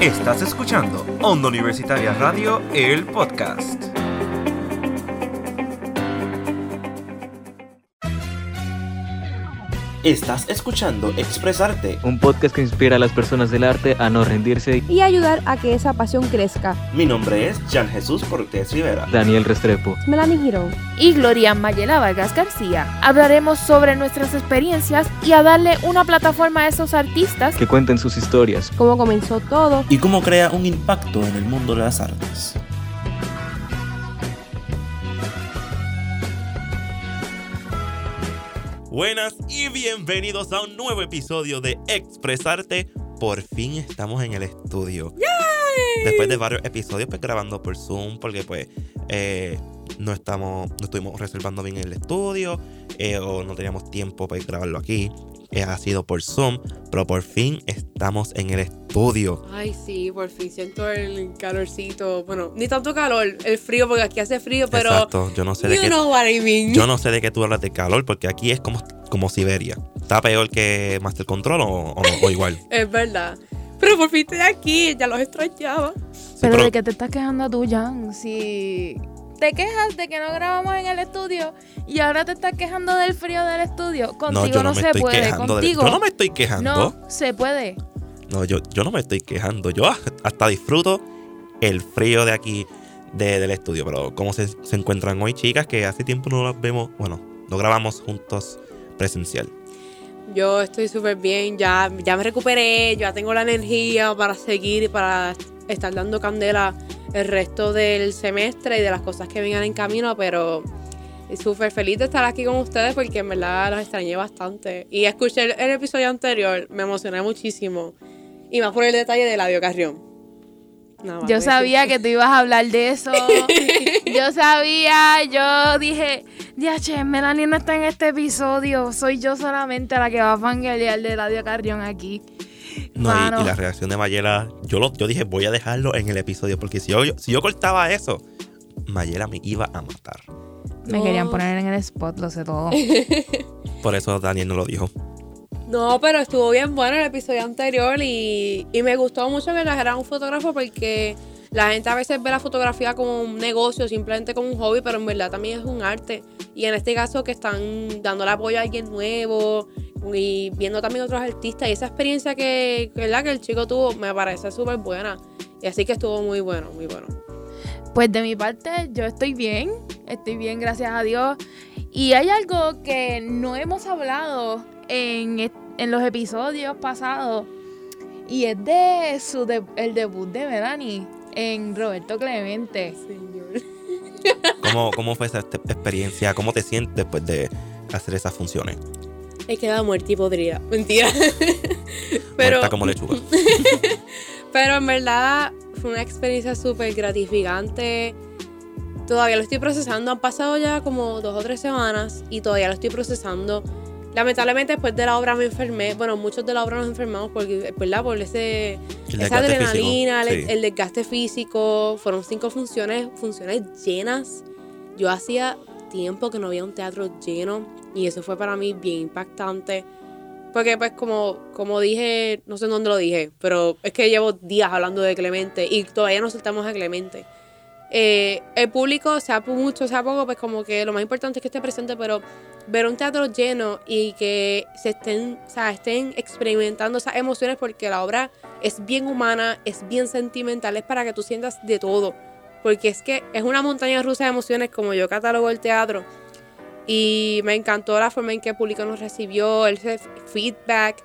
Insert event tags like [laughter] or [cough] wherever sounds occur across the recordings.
Estás escuchando Onda Universitaria Radio, el podcast. Estás escuchando Expresarte. Un podcast que inspira a las personas del arte a no rendirse. y ayudar a que esa pasión crezca. Mi nombre es Jan Jesús Cortés Rivera. Daniel Restrepo. Melanie Girón. y Gloria Mayela Vargas García. Hablaremos sobre nuestras experiencias y a darle una plataforma a esos artistas Que cuenten sus historias. Cómo comenzó todo. ¿Y cómo crea un impacto en el mundo de las artes? Buenas y bienvenidos a un nuevo episodio de Expresarte. Por fin estamos en el estudio. Después de varios episodios pues grabando por Zoom porque pues eh, no estamos, no estuvimos reservando bien el estudio eh, o no teníamos tiempo para grabarlo aquí. Ha sido por Zoom, pero por fin estamos en el estudio. Ay, sí, por fin siento el calorcito. Bueno, ni tanto calor, el frío, porque aquí hace frío, pero. Exacto, yo no sé de You qué I mean. yo no sé de qué tú hablas de calor porque aquí es como, como Siberia. ¿Está peor que Master Control o, o igual? [laughs] Es verdad. Pero por fin estoy aquí, ya los extrañaba. Sí, Pero de qué te estás quejando tú, Jan, si te quejas de que no grabamos en el estudio y ahora te estás quejando del frío del estudio. Contigo yo no, me se estoy puede, de- contigo. yo no me estoy quejando. No, se puede. No, yo, yo no me estoy quejando. Yo hasta disfruto el frío de aquí de- del estudio. Pero ¿cómo se, se encuentran hoy, chicas? Que hace tiempo no las vemos. Bueno, no grabamos juntos presencial. Yo estoy súper bien, ya, ya me recuperé, ya tengo la energía para seguir y para estar dando candela el resto del semestre y de las cosas que vengan en camino, pero súper feliz de estar aquí con ustedes porque en verdad los extrañé bastante. Y escuché el, el episodio anterior, me emocioné muchísimo. Y más por el detalle de Ladio Carrión. Yo sabía que tú ibas a hablar de eso. [laughs] yo sabía, yo dije, che, Melanie no está en este episodio. Soy yo solamente la que va a fangalear de Radio Carrión aquí. No, y- la reacción de Mayela, yo, lo, yo dije, voy a dejarlo en el episodio. Porque si yo, si yo cortaba eso, Mayela me iba a matar. Me No. querían poner en el spot, lo sé todo. [laughs] Por eso Daniel no lo dijo. No, pero estuvo bien bueno el episodio anterior y, y me gustó mucho que trajeran un fotógrafo porque la gente a veces ve la fotografía como un negocio, simplemente como un hobby, pero en verdad también es un arte. Y en este caso que están dándole apoyo a alguien nuevo y viendo también otros artistas y esa experiencia que, que, ¿verdad? que el chico tuvo me parece súper buena. Y así que estuvo muy bueno, muy bueno. Pues de mi parte, yo estoy bien. Estoy bien, gracias a Dios. Y hay algo que no hemos hablado en, en los episodios pasados. Y es de su de- el debut de Melanie en Roberto Clemente. Señor. ¿Cómo, cómo fue esa este- experiencia? ¿Cómo te sientes después de hacer esas funciones? He quedado muerta y podrida. Mentira. pero, Muerta como lechuga. [laughs] Pero en verdad fue una experiencia súper gratificante. Todavía lo estoy procesando. Han pasado ya como dos o tres semanas y todavía lo estoy procesando. Lamentablemente después de la obra me enfermé. Bueno, muchos de la obra nos enfermamos porque, ¿verdad? Por ese, El esa adrenalina, el, sí. el desgaste físico. Fueron cinco funciones, funciones llenas. Yo hacía tiempo que no había un teatro lleno y eso fue para mí bien impactante. Porque pues como, como dije, no sé en dónde lo dije, pero es que llevo días hablando de Clemente y todavía no soltamos a Clemente. Eh, el público, sea mucho, sea poco, pues como que lo más importante es que esté presente, pero ver un teatro lleno y que se estén, o sea, estén experimentando esas emociones porque la obra es bien humana, es bien sentimental, es para que tú sientas de todo. Porque es que es una montaña rusa de emociones como yo catalogo el teatro. Y me encantó la forma en que el público nos recibió, el fe- feedback.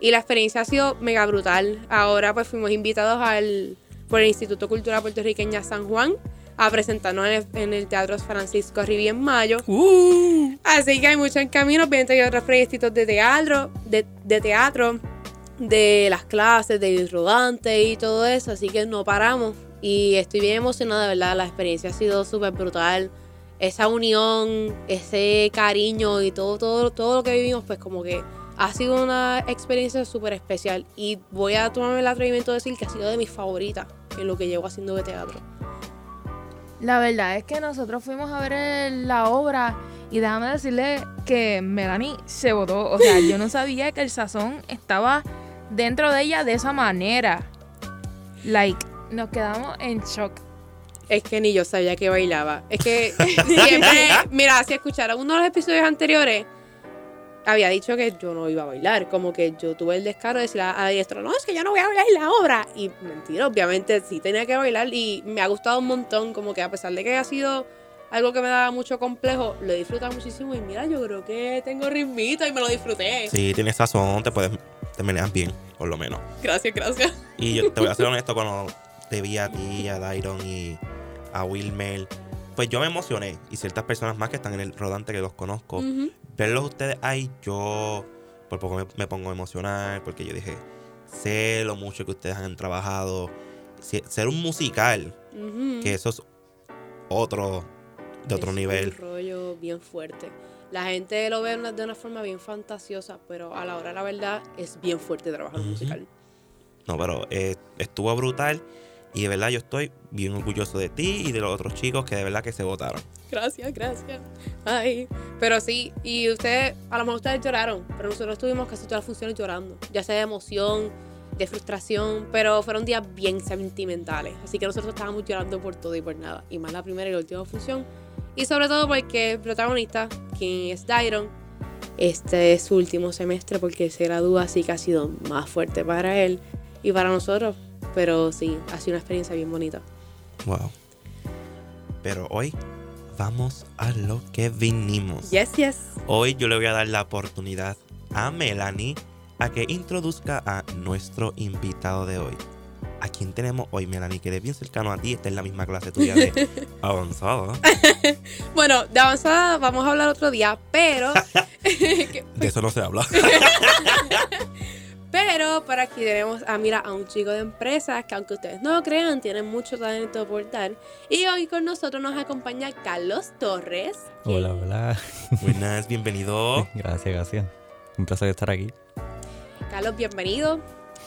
Y la experiencia ha sido mega brutal. Ahora pues fuimos invitados al, por el Instituto Cultural Puertorriqueña San Juan a presentarnos en el, en el Teatro Francisco Rivi en mayo. Así que hay mucho en camino. Obviamente hay otros proyectitos de teatro, de, de teatro, de las clases, del rodante y todo eso. Así que no paramos. Y estoy bien emocionada, de verdad. La experiencia ha sido súper brutal. Esa unión, ese cariño y todo, todo, todo lo que vivimos, pues como que ha sido una experiencia súper especial. Y voy a tomarme el atrevimiento de decir que ha sido de mis favoritas en lo que llevo haciendo de teatro. La verdad es que nosotros fuimos a ver la obra y déjame decirle que Melanie se votó. O sea, yo no [laughs] sabía que el sazón estaba dentro de ella de esa manera. Like, nos quedamos en shock. Es que ni yo sabía que bailaba. Es que [laughs] siempre, mira, si escucharon uno de los episodios anteriores, había dicho que yo no iba a bailar. Como que yo tuve el descaro de decir a diestro, no, es que yo no voy a bailar la obra. Y mentira, obviamente sí tenía que bailar y me ha gustado un montón. Como que a pesar de que ha sido algo que me daba mucho complejo, lo he disfrutado muchísimo. Y mira, yo creo que tengo ritmito y me lo disfruté. Sí, tienes sazón, te puedes, te meneas bien, por lo menos. Gracias, gracias. Y yo te voy a ser honesto, cuando te vi a ti, a Dairon y a Wilmer, pues yo me emocioné. Y ciertas personas más que están en el rodante que los conozco. Verlos ustedes ahí, yo por poco me, me pongo emocional porque yo dije, sé lo mucho que ustedes han trabajado. Si- Ser un musical, que eso es otro, de otro Es nivel. Un rollo bien fuerte. La gente lo ve de una forma bien fantasiosa, pero a la hora de la verdad es bien fuerte trabajar un Ujú. musical. No, pero eh, estuvo brutal. Y de verdad yo estoy bien orgulloso de ti y de los otros chicos que de verdad que se votaron. Gracias, gracias. Ay, pero sí, y ustedes, a lo mejor ustedes lloraron, pero nosotros estuvimos casi todas las funciones llorando, ya sea de emoción, de frustración, pero fueron días bien sentimentales, así que nosotros estábamos llorando por todo y por nada, y más la primera y la última función, y sobre todo porque el protagonista, quien es Dairon, este es su último semestre porque se gradúa, así que ha sido más fuerte para él y para nosotros, pero sí, ha sido una experiencia bien bonita. Wow. Pero hoy vamos a lo que vinimos. Yes, yes. Hoy yo le voy a dar la oportunidad a Melanie a que introduzca a nuestro invitado de hoy. ¿A quién tenemos hoy, Melanie? Que eres bien cercano a ti, está en la misma clase tuya de [laughs] avanzada. [laughs] Bueno, de avanzada vamos a hablar otro día, pero. [laughs] De eso no se habla. Pero para aquí tenemos a, mira, a un chico de empresas que, aunque ustedes no lo crean, tiene mucho talento por dar. Y hoy con nosotros nos acompaña Carlos Torres. que- Hola, hola. [laughs] Buenas, bienvenido. Gracias, gracias. Un placer estar aquí. Carlos, bienvenido.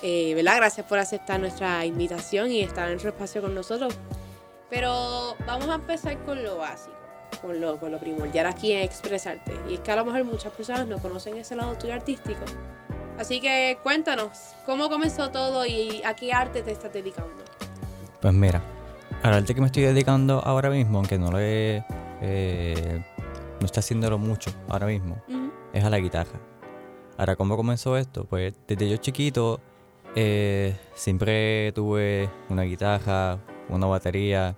Eh, ¿Verdad? Gracias por aceptar nuestra invitación y estar en nuestro espacio con nosotros. Pero vamos a empezar con lo básico, con lo, con lo primordial aquí en expresarte. Y es que a lo mejor muchas personas no conocen ese lado tuyo artístico. Así que cuéntanos, ¿cómo comenzó todo y a qué arte te estás dedicando? Pues mira, al arte que me estoy dedicando ahora mismo, aunque no lo he, eh, no estoy haciéndolo mucho ahora mismo, es a la guitarra. Ahora, ¿cómo comenzó esto? Pues desde yo chiquito eh, siempre tuve una guitarra, una batería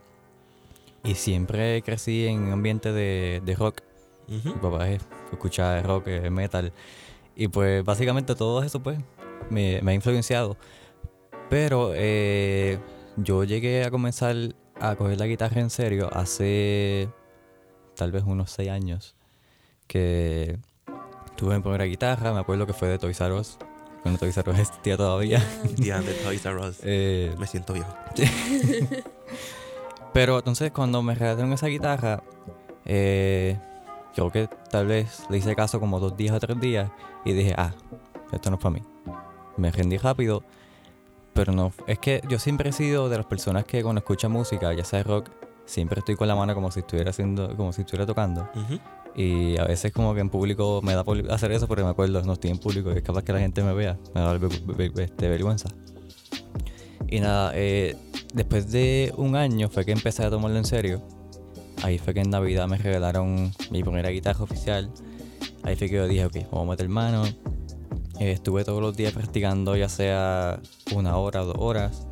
y siempre crecí en un ambiente de, de rock. Ujú. Mi papá es- escucha rock, metal. Y pues básicamente todo eso pues me, me ha influenciado. Pero eh, yo llegué a comenzar a coger la guitarra en serio hace tal vez unos seis años. Que tuve mi primera guitarra, me acuerdo que fue de Toys R Us. Cuando Toys R Us existía todavía. [laughs] Día de Toys R Us. Eh, Me siento viejo. [laughs] Pero entonces cuando me regalaron esa guitarra, eh, creo que tal vez le hice caso como dos días o tres días y dije, ah, esto no es para mí. Me rendí rápido, pero no, es que yo siempre he sido de las personas que cuando escucha música, ya sea rock, siempre estoy con la mano como si estuviera haciendo, como si estuviera tocando. Ujú. Y a veces como que en público me da por hacer eso porque me acuerdo, no estoy en público y es capaz que la gente me vea, me da este, vergüenza. Y nada, eh, después de un año fue que empecé a tomarlo en serio. Ahí fue que en Navidad me regalaron mi primera guitarra oficial. Ahí fue que yo dije, ok, vamos a meter mano. Eh, estuve todos los días practicando, ya sea una hora dos horas.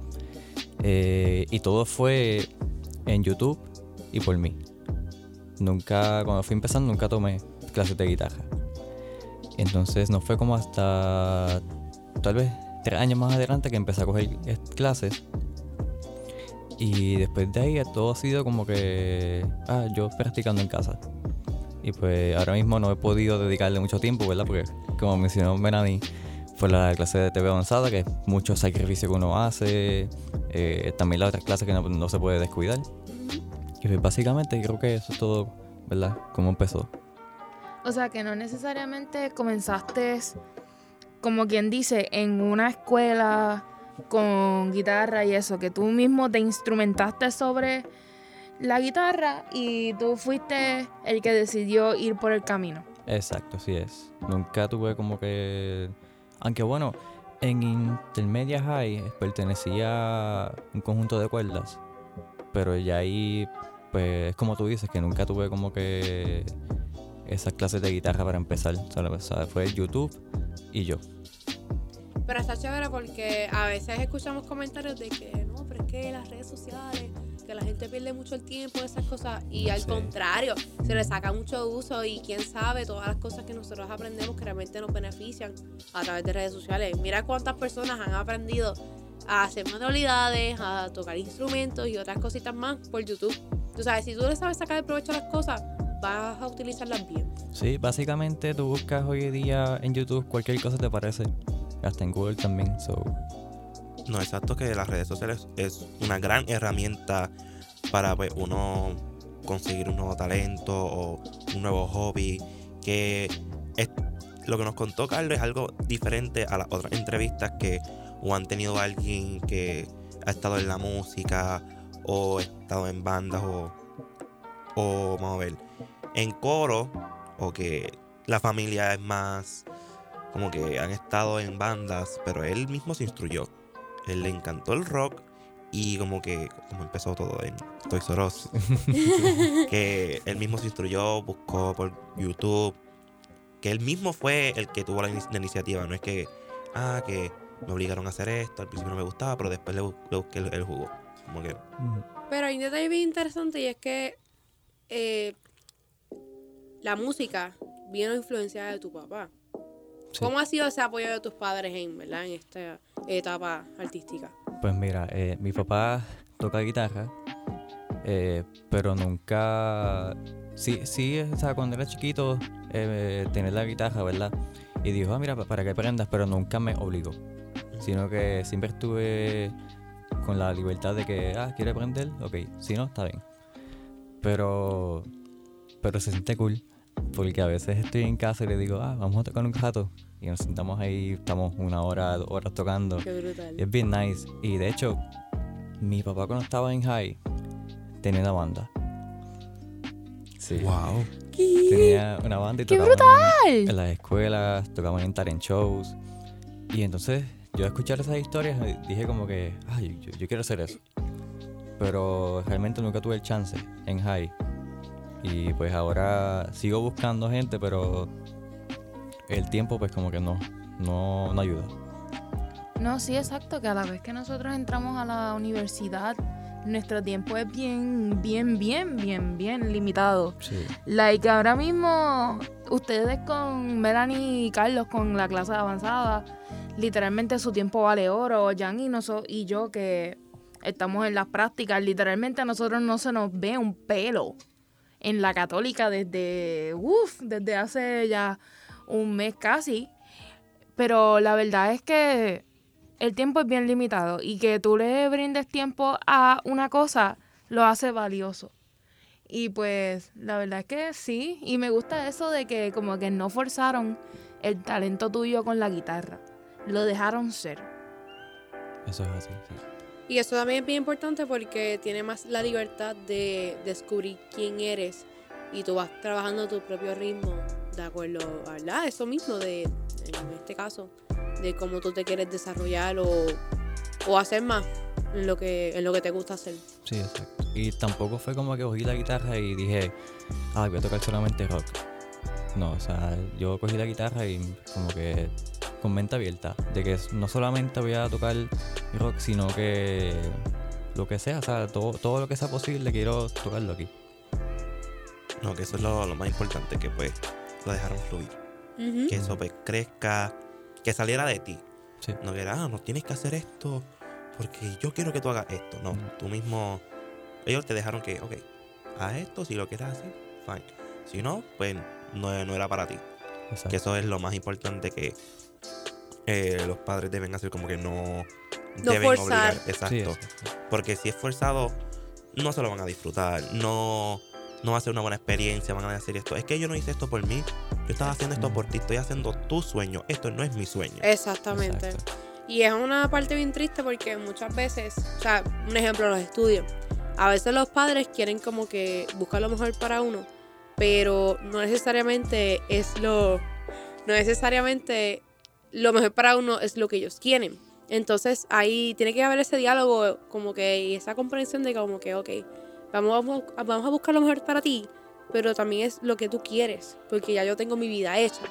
Eh, y todo fue en YouTube y por mí. Nunca, cuando fui empezando, nunca tomé clases de guitarra. Entonces no fue como hasta tal vez tres años más adelante que empecé a coger clases. Y después de ahí todo ha sido como que, ah, yo practicando en casa. Y pues ahora mismo no he podido dedicarle mucho tiempo, ¿verdad? Porque como mencionó Melanie, fue la clase de TV avanzada, que es mucho sacrificio que uno hace. eh, también la otra clase que no, no se puede descuidar. Y pues básicamente creo que eso es todo, ¿verdad? Cómo empezó. O sea, que no necesariamente comenzaste, como quien dice, en una escuela con guitarra y eso, que tú mismo te instrumentaste sobre la guitarra y tú fuiste el que decidió ir por el camino. Exacto, así es. Nunca tuve como que... Aunque bueno, En Intermedia High pertenecía a un conjunto de cuerdas, pero ya ahí, pues es como tú dices, que nunca tuve como que esas clases de guitarra para empezar. O fue YouTube y yo. Pero está chévere porque a veces escuchamos comentarios de que no, pero es que las redes sociales, que la gente pierde mucho el tiempo, esas cosas, y al Sí. contrario, se le saca mucho uso y quién sabe todas las cosas que nosotros aprendemos que realmente nos benefician a través de redes sociales. Mira cuántas personas han aprendido a hacer manualidades, a tocar instrumentos y otras cositas más por YouTube. Tú sabes, si tú le sabes sacar el provecho a las cosas, vas a utilizarlas bien. Sí, básicamente tú buscas hoy día en YouTube cualquier cosa te parece. Hasta en Google también. So, No, exacto que las redes sociales es una gran herramienta para pues, uno conseguir un nuevo talento o un nuevo hobby. Que es, lo que nos contó Carlos es algo diferente a las otras entrevistas que o han tenido alguien que ha estado en la música o ha estado en bandas o, o vamos a ver, en coro o que la familia es más como que han estado en bandas, pero él mismo se instruyó. Él le encantó el rock y como que como empezó todo en Toys R Us, [laughs] que él mismo se instruyó, buscó por YouTube, que él mismo fue el que tuvo la, ini- la iniciativa, no es que, ah, que me obligaron a hacer esto, al principio no me gustaba, pero después le busqué el, el jugo. Como que, Pero hay un detalle bien interesante y es que eh, la música vino influenciada de tu papá. Sí. ¿Cómo ha sido ese apoyo de tus padres en, ¿verdad? en esta etapa artística? Pues mira, eh, mi papá toca guitarra, eh, pero nunca... Sí, sí, o sea, cuando era chiquito, eh, tenía la guitarra, ¿verdad? Y dijo, ah, mira, pa- para que aprendas, pero nunca me obligó. Sino que siempre estuve con la libertad de que, ah, ¿quiere aprender? Ok, si no, está bien. Pero, pero se siente cool, porque a veces estoy en casa y le digo, ah, vamos a tocar un rato. Y nos sentamos ahí, estamos una hora, dos horas tocando. Qué brutal. Y es bien nice. Y de hecho, mi papá cuando estaba en high tenía una banda. Sí. wow. Tenía una banda y ¡Qué brutal! en las escuelas, tocaban en talent shows. Y entonces yo al escuchar esas historias eh, dije como que, ay, yo, yo quiero hacer eso. Pero realmente nunca tuve el chance en high. Y pues ahora sigo buscando gente, pero el tiempo pues como que no, no, no ayuda. No, sí, exacto, que a la vez que nosotros entramos a la universidad, nuestro tiempo es bien, bien, bien, bien, bien limitado. Sí. Like, ahora mismo, ustedes con Melanie y Carlos con la clase avanzada, literalmente su tiempo vale oro. Jan y, noso- y yo que estamos en las prácticas, literalmente a nosotros no se nos ve un pelo en la católica desde, uff, desde hace ya un mes casi. Pero la verdad es que el tiempo es bien limitado y que tú le brindes tiempo a una cosa lo hace valioso. Y pues la verdad es que sí, y me gusta eso de que como que no forzaron el talento tuyo con la guitarra, lo dejaron ser. Eso es así. sí. Y eso también es bien importante porque tiene más la libertad de descubrir quién eres y tú vas trabajando a tu propio ritmo de acuerdo a ¿verdad? eso mismo de en este caso de cómo tú te quieres desarrollar o, o hacer más en lo que en lo que te gusta hacer. Sí, exacto. Y tampoco fue como que cogí la guitarra y dije, ah, voy a tocar solamente rock. No, o sea, yo cogí la guitarra y como que con mente abierta, de que no solamente voy a tocar rock, sino que lo que sea, o sea, todo, todo lo que sea posible quiero tocarlo aquí. No, que eso es lo, lo más importante, que pues lo dejaron fluir. Que eso pues crezca, que saliera de ti. Sí. No que, ah, no tienes que hacer esto porque yo quiero que tú hagas esto. No, tú mismo, ellos te dejaron que, ok, haz esto, si lo quieres hacer, fine. Si no, pues no, no era para ti. Exacto. Que eso es lo más importante que eh, los padres deben hacer, como que no, No deben forzar. obligar. Sí, exacto. Porque si es forzado, no se lo van a disfrutar. No, no va a ser una buena experiencia. Van a decir esto. Es que yo no hice esto por mí. Yo estaba haciendo esto por ti. Estoy haciendo tu sueño. Esto no es mi sueño. Exactamente. Exacto. Y es una parte bien triste porque muchas veces, o sea, un ejemplo, los estudios. A veces los padres quieren como que buscar lo mejor para uno, pero no necesariamente es lo, no necesariamente lo mejor para uno es lo que ellos quieren. Entonces ahí tiene que haber ese diálogo, como que y esa comprensión de como que, ok, vamos a, vamos a buscar lo mejor para ti, pero también es lo que tú quieres, porque ya yo tengo mi vida hecha.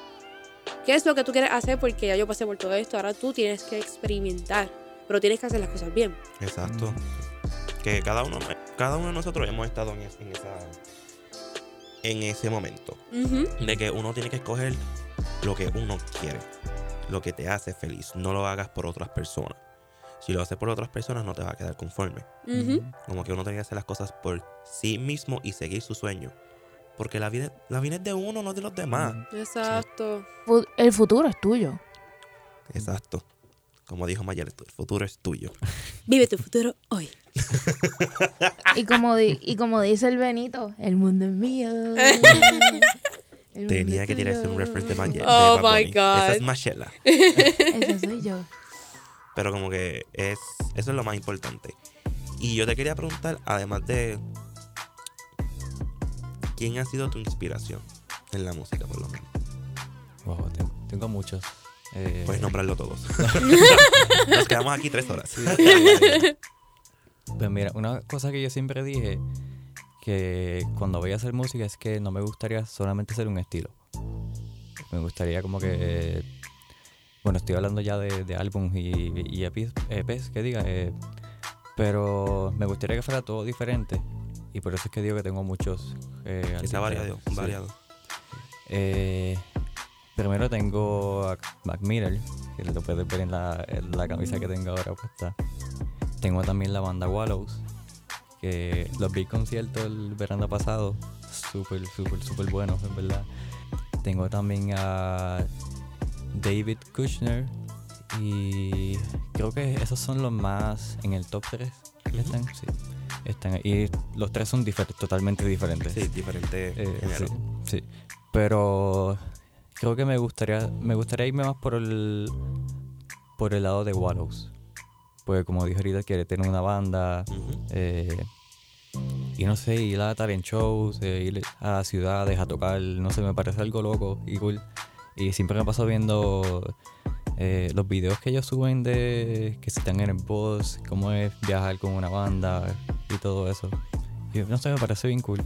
¿Qué es lo que tú quieres hacer? Porque ya yo pasé por todo esto, ahora tú tienes que experimentar, pero tienes que hacer las cosas bien. Exacto. Que cada uno, cada uno de nosotros hemos estado en, esa ese momento. De que uno tiene que escoger lo que uno quiere. Lo que te hace feliz. No lo hagas por otras personas. Si lo haces por otras personas, no te va a quedar conforme. Como que uno tiene que hacer las cosas por sí mismo y seguir su sueño. Porque la vida, la vida es de uno, no de los demás. Exacto. El futuro es tuyo. Exacto. Como dijo Mayer, el futuro es tuyo. [laughs] Vive tu futuro hoy. Y como, di- y como dice el Benito, el mundo es mío. [laughs] Mundo Tenía es que tirarse un reference de Mayer. Oh my. God. Esa es Machela. Esa soy yo. Pero como que es eso es lo más importante. Y yo te quería preguntar, además de quién ha sido tu inspiración en la música, por lo menos. Wow, tengo, tengo muchos. Eh, Puedes nombrarlo todos. [laughs] Nos quedamos aquí tres horas. Pues mira, una cosa que yo siempre dije que cuando voy a hacer música es que no me gustaría solamente hacer un estilo. Me gustaría como que... Bueno, estoy hablando ya de, de álbumes y, y EPs, EPs, que diga, eh, pero me gustaría que fuera todo diferente y por eso es que digo que tengo muchos... Eh, artistas. variado. Sí. variado. Eh, primero tengo a Mac Miller, que lo puedes ver en la, en la camisa que tengo ahora puesta. Tengo también la banda Wallows, que los vi concierto el verano pasado. Súper, súper, súper buenos, en verdad. Tengo también a David Kushner y creo que esos son los más en el top 3 que están. Sí, están. Y los tres son difer- totalmente diferentes. Sí, diferente Eh, sí, sí. Pero creo que me gustaría me gustaría irme más por el por el lado de Wallows. Porque como dije ahorita, quiere tener una banda. Eh, y no sé, ir a talent shows, eh, ir a ciudades a tocar, no sé, me parece algo loco y cool. Y siempre me paso viendo eh, los videos que ellos suben de que si están en el bus, cómo es viajar con una banda y todo eso. Y no sé, me parece bien cool.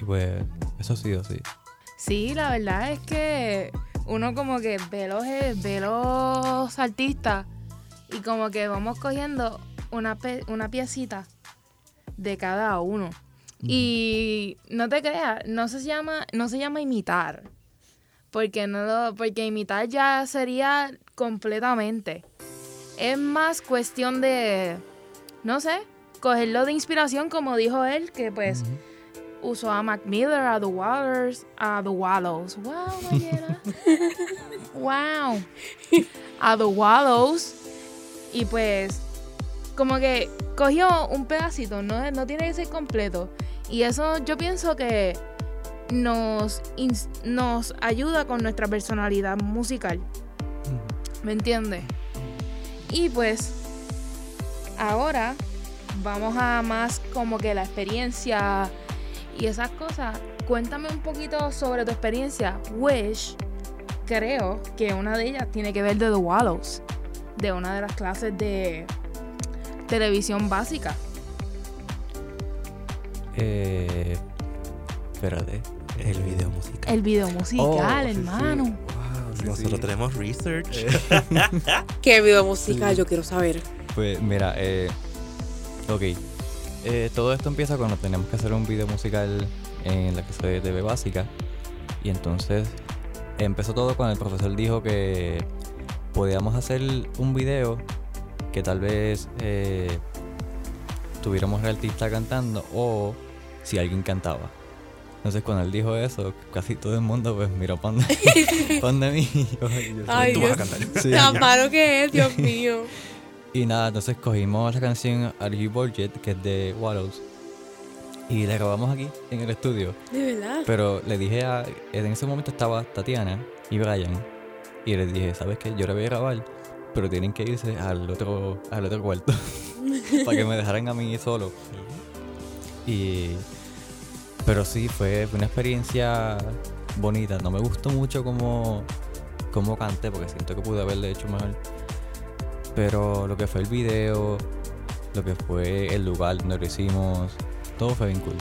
Y pues, eso ha sido así. Sí, la verdad es que uno como que ve los, eh, ve los artistas y como que vamos cogiendo una, una piecita de cada uno. Y no te creas, no se llama, no se llama imitar. Porque no lo, porque imitar ya sería completamente. Es más cuestión de, no sé, cogerlo de inspiración, como dijo él, que pues usó a Mac Miller, a The Waters, a The Wallows. Wow, [laughs] wow. A The Wallows. Y pues, como que cogió un pedacito, no, no tiene que ser completo. Y eso yo pienso que nos, nos ayuda con nuestra personalidad musical. ¿Me entiendes? Y pues, ahora vamos a más como que la experiencia y esas cosas. Cuéntame un poquito sobre tu experiencia. Wish, creo que una de ellas tiene que ver de The Wallows, de una de las clases de televisión básica. Eh, espérate. El video musical. El video musical, Oh, sí, sí. hermano. Wow, sí, Nosotros sí. tenemos research. [laughs] ¿Qué video musical? Yo quiero saber. Pues mira, eh, ok. Eh, todo esto empieza cuando tenemos que hacer un video musical en la clase de TV básica. Y entonces empezó todo cuando el profesor dijo que podíamos hacer un video que tal vez eh, tuviéramos al artista cantando o si alguien cantaba. Entonces cuando él dijo eso, casi todo el mundo pues miró para donde mí. Ay, Dios Ay, Dios. cantar. Sí. Tan malo que es, Dios [laughs] mío. Y nada, entonces cogimos la canción Are You Budget, que es de Wallows, y la grabamos aquí en el estudio. De verdad. Pero le dije a. En ese momento estaba Tatiana y Brian, y les dije, ¿sabes qué? Yo la voy a grabar, pero tienen que irse al otro, al otro cuarto [laughs] para que me dejaran a mí solo. Y. Pero sí, fue, una experiencia bonita. No me gustó mucho como. cómo canté, porque siento que pude haberle hecho mejor. Pero lo que fue el video, lo que fue el lugar donde lo hicimos, todo fue bien cool.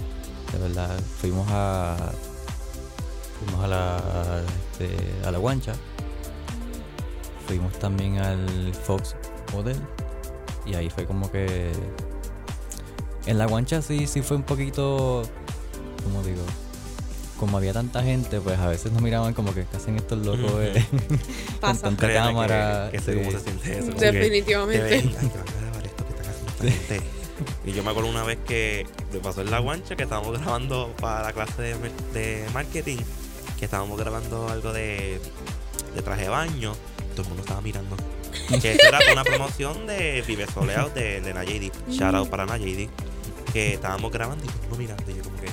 De verdad, fuimos a. Fuimos a la. este, a la guancha. Fuimos también al Fox Hotel. Y ahí fue como que. En la guancha sí, sí fue un poquito. ¿Cómo digo? Como había tanta gente, pues a veces nos miraban como que ¿qué hacen estos locos eh? [laughs] con tanta Créeme que- cámara. Que, sé sí. cómo se siente eso. como que Definitivamente. te ven, Ay, que van a grabar esto que están haciendo esta gente. Y yo me acuerdo una vez que me pasó en la guancha que estábamos grabando para la clase de, marketing, que estábamos grabando algo de, de traje de baño. Todo el mundo estaba mirando. Que eso era una promoción de Vive Soleado de, de Nayedi. Shout out para Nayedi. Que estábamos grabando y todo el mundo mirando. Y yo como que,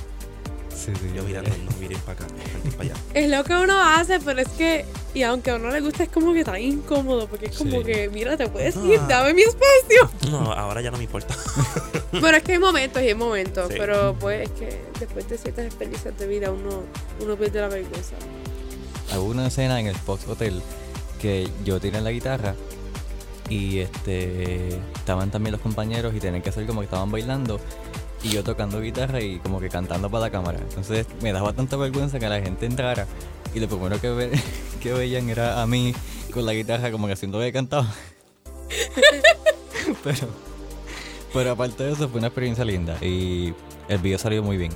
Sí, sí. yo mirando, no miren para acá, miren para allá. [laughs] Es lo que uno hace, pero es que, y aunque a uno le gusta, es como que tan incómodo, porque es como Sí. que, mira, te puedes Ah. ir, dame mi espacio. [laughs] No, ahora ya no me importa. [laughs] Pero es que hay momentos y hay momentos, Sí. pero pues es que después de ciertas experiencias de vida uno, uno pierde la vergüenza. Hubo una escena en el Fox Hotel que yo tiré la guitarra y este estaban también los compañeros y tenían que hacer como que estaban bailando y yo tocando guitarra y como que cantando para la cámara. Entonces me daba tanta vergüenza que la gente entrara y lo primero que, ve- [laughs] que veían era a mí con la guitarra como que haciendo que cantaba. [laughs] pero, pero aparte de eso fue una experiencia linda y el video salió muy bien.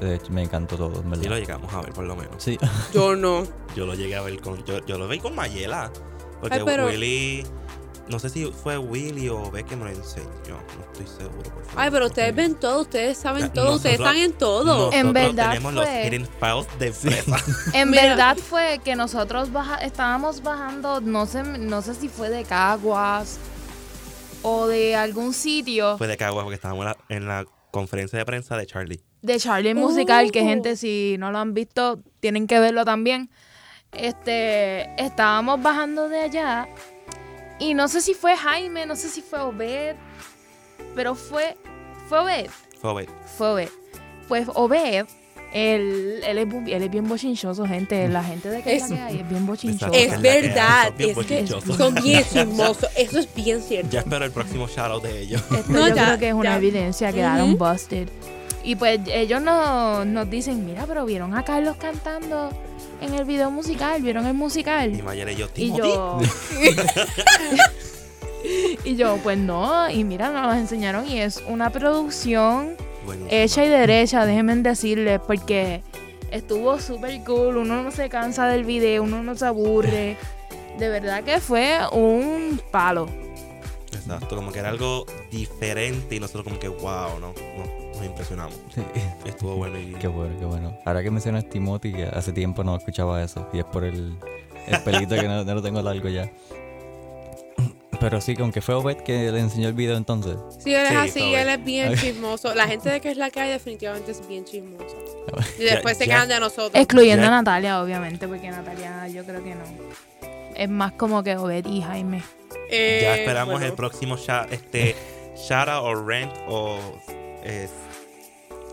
De hecho, me encantó todo, en Sí lo verdad. llegamos a ver por lo menos. Sí, Yo no. Yo lo llegué a ver con. Yo, yo lo vi con Mayela. Porque Ay, pero- Willy. No sé si fue Willy o ve que nos enseñó. No estoy seguro. por favor. Ay, pero ustedes ven todo, ustedes saben Ya, todo, ustedes están en todo. En verdad tenemos los fue- hidden files de empresa. [laughs] En Mira. verdad fue que nosotros baja, estábamos bajando, no sé, no sé si fue de Caguas o de algún sitio fue de Caguas porque estábamos en la, en la conferencia de prensa de Charlie. de Charlie Musical, que Oh. gente si no lo han visto tienen que verlo también. Este, estábamos bajando de allá y no sé si fue Jaime, no sé si fue Obed, pero fue fue Obed, Fue ver. fue Obed. Pues Obed él, él, es, él es bien bochinchoso, gente. La gente de que, Es- es, es bien bochinchoso. Exacto. Es que hay, verdad, es que son bien [laughs] [laughs] chismosos, eso es bien cierto. Ya espero el próximo shoutout de ellos. Esto No, yo ya, creo que es una ya. evidencia, quedaron Ujú. busted. Y pues ellos nos, nos dicen, mira, pero vieron a Carlos cantando en el video musical, vieron el Y musical. Y yo, Y yo... [laughs] [laughs] y yo, pues no, y mira, nos los enseñaron y es una producción hecha y derecha, déjenme decirles, porque estuvo súper cool, uno no se cansa del video, uno no se aburre. De verdad que fue un palo. Exacto, como que era algo diferente y nosotros como que wow, no, no nos impresionamos. sí. Estuvo bueno y Qué bueno, qué bueno. Ahora que mencionas Timothy, que hace tiempo no escuchaba eso. Y es por el, el pelito que no, no lo tengo largo ya. Pero sí, que aunque fue Obed que le enseñó el video entonces. Sí, él es Sí, así, él es bien chismoso. La gente de que es la que hay definitivamente es bien chismosa. [laughs] Y Ya- después se ya- quejan de nosotros. Excluyendo Ya- a Natalia, obviamente, porque Natalia yo creo que no. Es más como que Obed y Jaime. Eh, ya esperamos bueno. el próximo sha- este Shara o Rent o eh,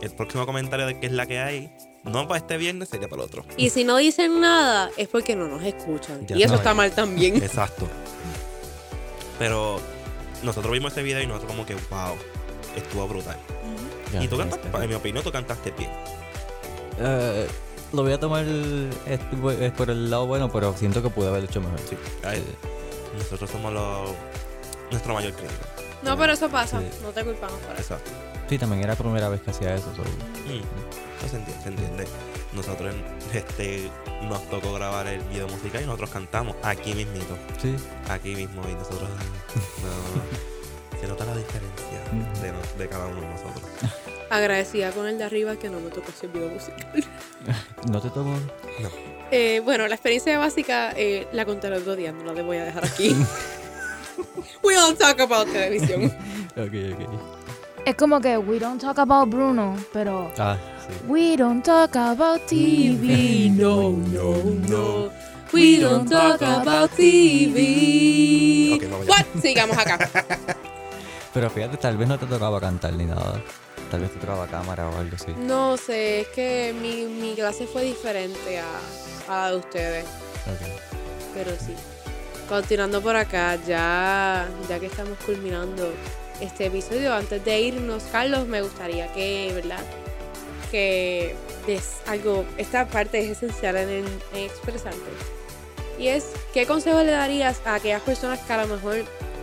el próximo comentario de qué es la que hay. No para este viernes, sería para el otro. Y si no dicen nada, es porque no nos escuchan. Ya y eso saben. está mal también. [laughs] Exacto. Pero nosotros vimos ese video y nosotros como que wow, estuvo brutal. Y tú cantaste, en mi opinión, tú cantaste bien. Eh, lo voy a tomar este, bu- por el lado bueno, pero siento que pude haber hecho mejor. Sí. Ay, Nosotros somos los, nuestro mayor crítico. No, pero eso pasa. Sí. No te culpamos por eso. Exacto. Sí, también era la primera vez que hacía eso. so- Mm, no se entiende, se entiende. Nosotros este, nos tocó grabar el video musical y nosotros cantamos aquí mismito. Sí, Aquí mismo y nosotros [laughs] no, se nota la diferencia Ujú. de, nos- de cada uno de nosotros. [laughs] Agradecida con el de arriba que no me tocó ese video musical. [laughs] no te tomo. Eh, bueno, la experiencia básica eh, la conté el otro día, no la voy a dejar aquí. [laughs] We don't talk about televisión. [laughs] Ok, ok. Es como que we don't talk about Bruno, pero Ah, sí. we don't talk about TV. No, no, no. We don't talk about TV. Ok, vamos ya. What? Sigamos acá. [laughs] Pero fíjate, tal vez no te tocaba cantar ni nada. Tal vez te tocaba cámara o algo así. No sé, es que mi, mi clase fue diferente a, a la de ustedes. Ok. Pero sí. Continuando por acá, ya, ya que estamos culminando este episodio, antes de irnos, Carlos, me gustaría que, ¿verdad? Que des algo, esta parte es esencial en, el- en expresarte. Y es, ¿qué consejo le darías a aquellas personas que a lo mejor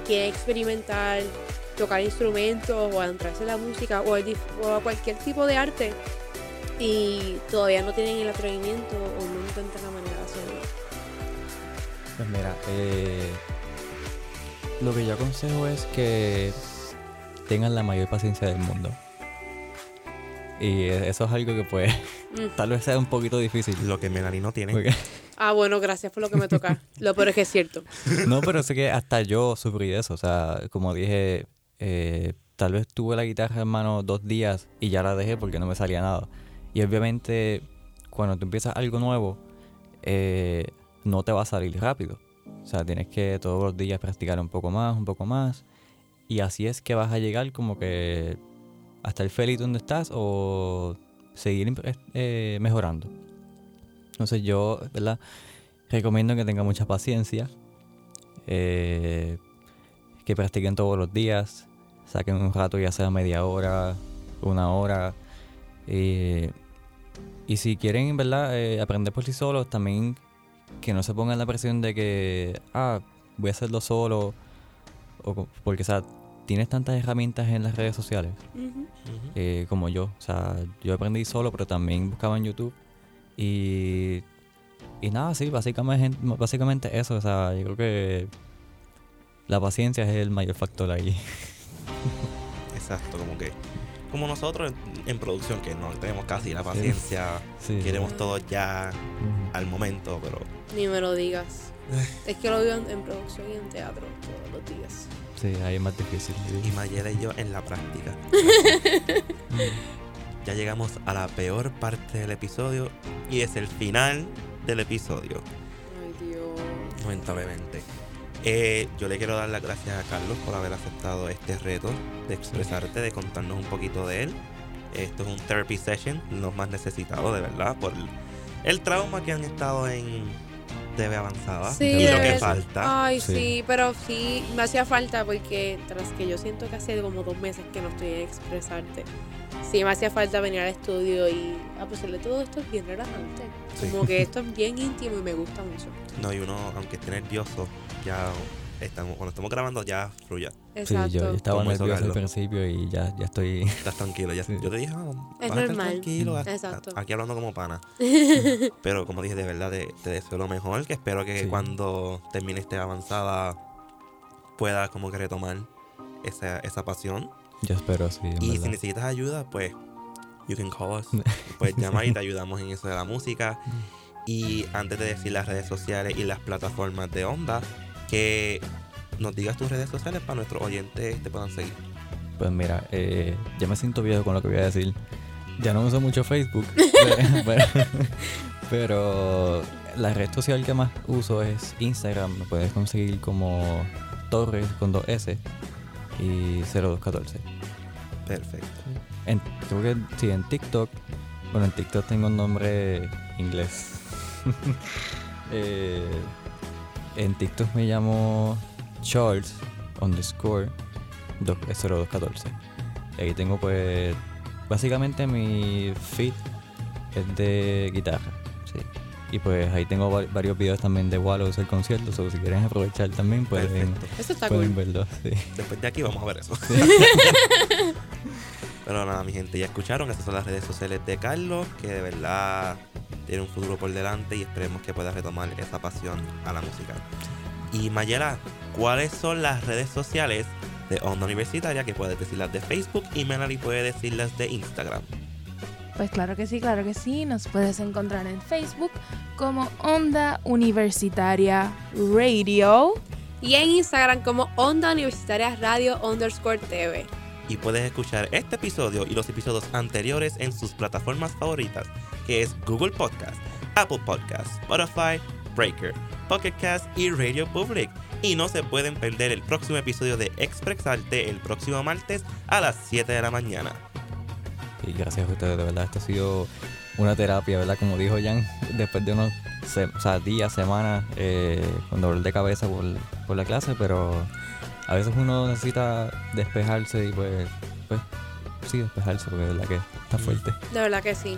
quieren experimentar, tocar instrumentos o adentrarse en la música o, el o cualquier tipo de arte y todavía no tienen el atrevimiento o no encuentran la manera? Pues mira, eh, lo que yo aconsejo es que tengan la mayor paciencia del mundo. Y eso es algo que pues Mm. tal vez sea un poquito difícil. Lo que Melanie no tiene. porque- Ah, bueno, gracias por lo que me toca. [laughs] Lo peor es que es cierto. no, pero sé que hasta yo sufrí de eso. O sea, como dije, eh, tal vez tuve la guitarra en mano dos días y ya la dejé porque no me salía nada. Y obviamente cuando tú empiezas algo nuevo, eh, no te va a salir rápido. O sea, tienes que todos los días practicar un poco más, un poco más. Y así es que vas a llegar como que hasta el feliz donde estás o seguir eh, mejorando. Entonces yo, ¿verdad? Recomiendo que tengan mucha paciencia, eh, que practiquen todos los días, saquen un rato ya sea media hora, una hora. eh, y si quieren, ¿verdad? Eh, aprender por sí solos, también que no se pongan la presión de que, ah, voy a hacerlo solo. O, porque, o sea, tienes tantas herramientas en las redes sociales eh, como yo. O sea, yo aprendí solo, pero también buscaba en YouTube. Y, y nada, sí, básicamente, básicamente eso. O sea, yo creo que la paciencia es el mayor factor ahí. [laughs] Exacto, como que. Como nosotros en, en producción, que no tenemos casi la paciencia, Sí. queremos todo ya al momento, pero Ni me lo digas. Es que lo vivo en, en producción y en teatro todos los días. Sí, ahí es más difícil. y Mayela y yo en la práctica. [laughs] ya llegamos a la peor parte del episodio y es el final del episodio, Ay, Dios. lamentablemente. Eh, yo le quiero dar las gracias a Carlos por haber aceptado este reto de expresarte, de contarnos un poquito de él. Esto es un therapy session, lo más necesitado de verdad, por el, trauma que han estado en TV avanzada Sí, y de lo que falta. Ay, sí. Sí. pero sí, me hacía falta porque tras que yo siento que hace como dos meses que no estoy en expresarte, sí me hacía falta venir al estudio y a pesar de todo esto es bien relajante. Sí. Como que esto es bien íntimo y me gusta mucho. No, y uno, aunque esté nervioso, ya estamos, cuando estamos grabando ya fluya. Sí, yo, yo estaba nervioso al principio y ya, ya estoy. [laughs] Estás tranquilo. Ya, Sí. Yo te dije, ah, Es vas a estar normal. tranquilo. a- Exacto. a- Aquí hablando como pana. [laughs] Pero como dije, de verdad te, te deseo lo mejor. Que espero que Sí. cuando termine este avanzada puedas como que retomar esa, esa pasión. Yo espero, sí. en Y si necesitas ayuda, pues you can call us. [laughs] Puedes llamar y te ayudamos en eso de la música. Y antes de decir las redes sociales y las plataformas de onda, que nos digas tus redes sociales para nuestros oyentes te puedan seguir. Pues mira, eh, ya me siento viejo con lo que voy a decir. Ya no uso mucho Facebook, [laughs] [laughs] pero, pero la red social que más uso es Instagram. Me puedes conseguir como Torres con 2S y 0214. Perfecto. En, creo que sí, en TikTok. Bueno, en TikTok tengo un nombre inglés. [laughs] Eh, en TikTok me llamo Charles underscore do- 0214. Y ahí tengo pues básicamente mi feed es de guitarra. Y pues ahí tengo va- varios videos también de Wallows el concierto. So, si quieren aprovechar también pueden, Perfecto. Eso está pueden cool. verlo. Sí. Después de aquí vamos a ver eso. Pero nada, mi gente, ya escucharon. Esas son las redes sociales de Carlos, que de verdad tiene un futuro por delante y esperemos que pueda retomar esa pasión a la música. Y Mayela, ¿cuáles son las redes sociales de Onda Universitaria? Que puedes decir las de Facebook y Melanie puede decir las de Instagram. Pues claro que sí, claro que sí. Nos puedes encontrar en Facebook como Onda Universitaria Radio. Y en Instagram como Onda Universitaria Radio underscore TV. Y puedes escuchar este episodio y los episodios anteriores en sus plataformas favoritas, que es Google Podcast, Apple Podcast, Spotify, Breaker, Pocket Cast y Radio Public. Y no se pueden perder el próximo episodio de Expresarte el próximo martes a las 7 de la mañana. Y gracias a ustedes, de verdad, esto ha sido una terapia, ¿verdad? Como dijo Jan, después de unos se- o sea, días, semanas, eh, con dolor de cabeza por, por la clase, pero a veces uno necesita despejarse y pues, pues sí, despejarse, porque de verdad que está fuerte. De verdad que sí.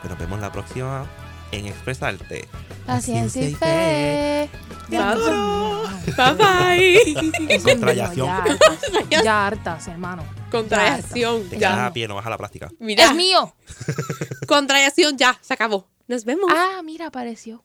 Pues nos vemos la próxima en Expresarte. La ciencia y fe. Bye bye. [laughs] bye. Contracción. Ya hartas, ya hartas, hermano. Contracción. Te Ya. quedas a pie, no vas a la plástica. Mira. Es mío. [laughs] Contracción ya. Se acabó. Nos vemos. Ah, mira, apareció.